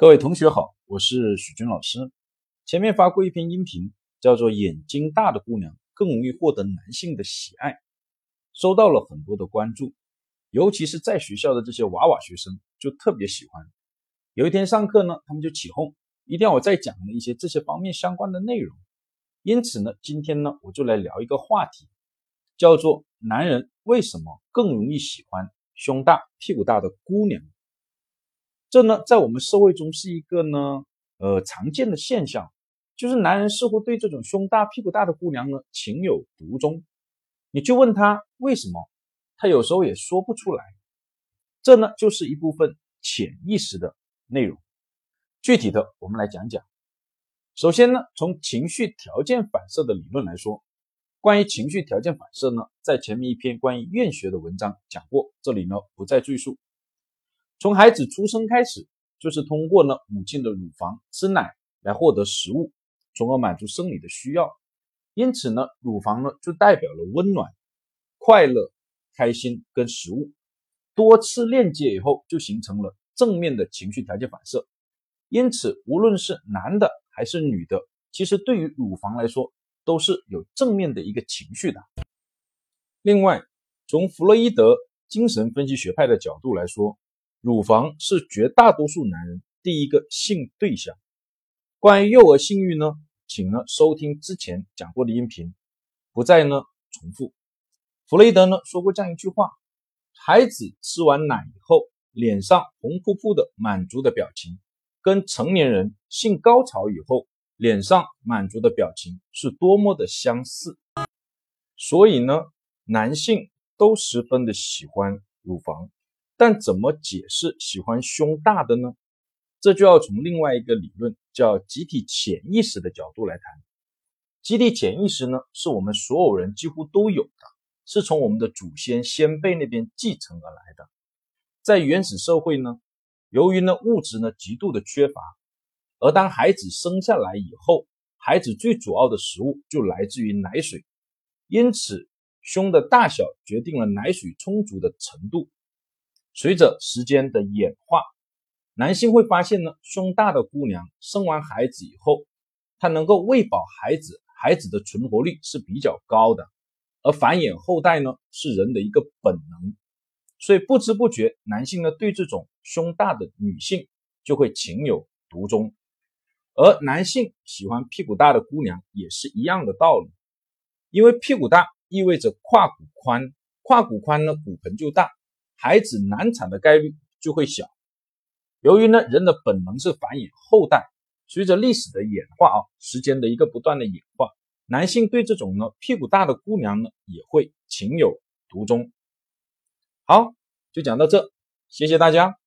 各位同学好，我是许军老师。前面发过一篇音频，叫做“眼睛大的姑娘更容易获得男性的喜爱”，收到了很多的关注，尤其是在学校的这些娃娃学生就特别喜欢。有一天上课呢，他们就起哄，一定要我再讲一些这些方面相关的内容。因此呢，今天呢，我就来聊一个话题，叫做“男人为什么更容易喜欢胸大、屁股大的姑娘”。这呢，在我们社会中是一个呢，呃，常见的现象，就是男人似乎对这种胸大、屁股大的姑娘呢情有独钟。你去问他为什么，他有时候也说不出来。这呢，就是一部分潜意识的内容。具体的，我们来讲讲。首先呢，从情绪条件反射的理论来说，关于情绪条件反射呢，在前面一篇关于厌学的文章讲过，这里呢不再赘述。从孩子出生开始，就是通过呢母亲的乳房吃奶来获得食物，从而满足生理的需要。因此呢，乳房呢就代表了温暖、快乐、开心跟食物。多次链接以后，就形成了正面的情绪条件反射。因此，无论是男的还是女的，其实对于乳房来说，都是有正面的一个情绪的。另外，从弗洛伊德精神分析学派的角度来说，乳房是绝大多数男人第一个性对象。关于幼儿性欲呢，请呢收听之前讲过的音频，不再呢重复。弗雷德呢说过这样一句话：孩子吃完奶以后，脸上红扑扑的满足的表情，跟成年人性高潮以后脸上满足的表情是多么的相似。所以呢，男性都十分的喜欢乳房。但怎么解释喜欢胸大的呢？这就要从另外一个理论叫集体潜意识的角度来谈。集体潜意识呢，是我们所有人几乎都有的，是从我们的祖先先辈那边继承而来的。在原始社会呢，由于呢物质呢极度的缺乏，而当孩子生下来以后，孩子最主要的食物就来自于奶水，因此胸的大小决定了奶水充足的程度。随着时间的演化，男性会发现呢，胸大的姑娘生完孩子以后，她能够喂饱孩子，孩子的存活率是比较高的，而繁衍后代呢是人的一个本能，所以不知不觉，男性呢对这种胸大的女性就会情有独钟，而男性喜欢屁股大的姑娘也是一样的道理，因为屁股大意味着胯骨宽，胯骨宽呢骨盆就大。孩子难产的概率就会小。由于呢，人的本能是繁衍后代，随着历史的演化啊，时间的一个不断的演化，男性对这种呢屁股大的姑娘呢也会情有独钟。好，就讲到这，谢谢大家。